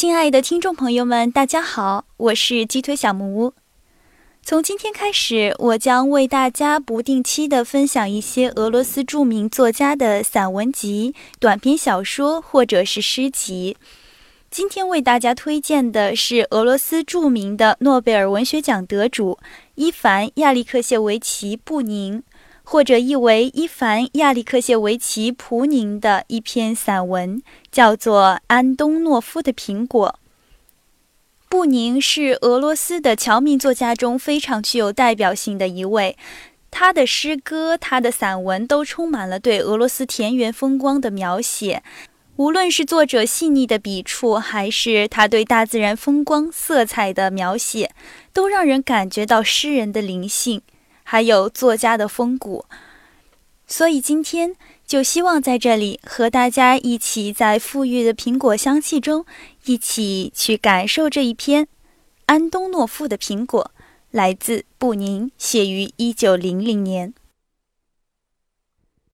亲爱的听众朋友们，大家好，我是鸡腿小木屋。从今天开始，我将为大家不定期的分享一些俄罗斯著名作家的散文集、短篇小说或者是诗集。今天为大家推荐的是俄罗斯著名的诺贝尔文学奖得主伊凡·亚历克谢维奇·布宁。或者译为伊凡·亚历克谢维奇·普宁的一篇散文，叫做《安东诺夫的苹果》。布宁是俄罗斯的侨民作家中非常具有代表性的一位，他的诗歌、他的散文都充满了对俄罗斯田园风光的描写。无论是作者细腻的笔触，还是他对大自然风光色彩的描写，都让人感觉到诗人的灵性。还有作家的风骨，所以今天就希望在这里和大家一起在馥郁的苹果香气中，一起去感受这一篇安东诺夫的苹果，来自布宁，写于一九零零年。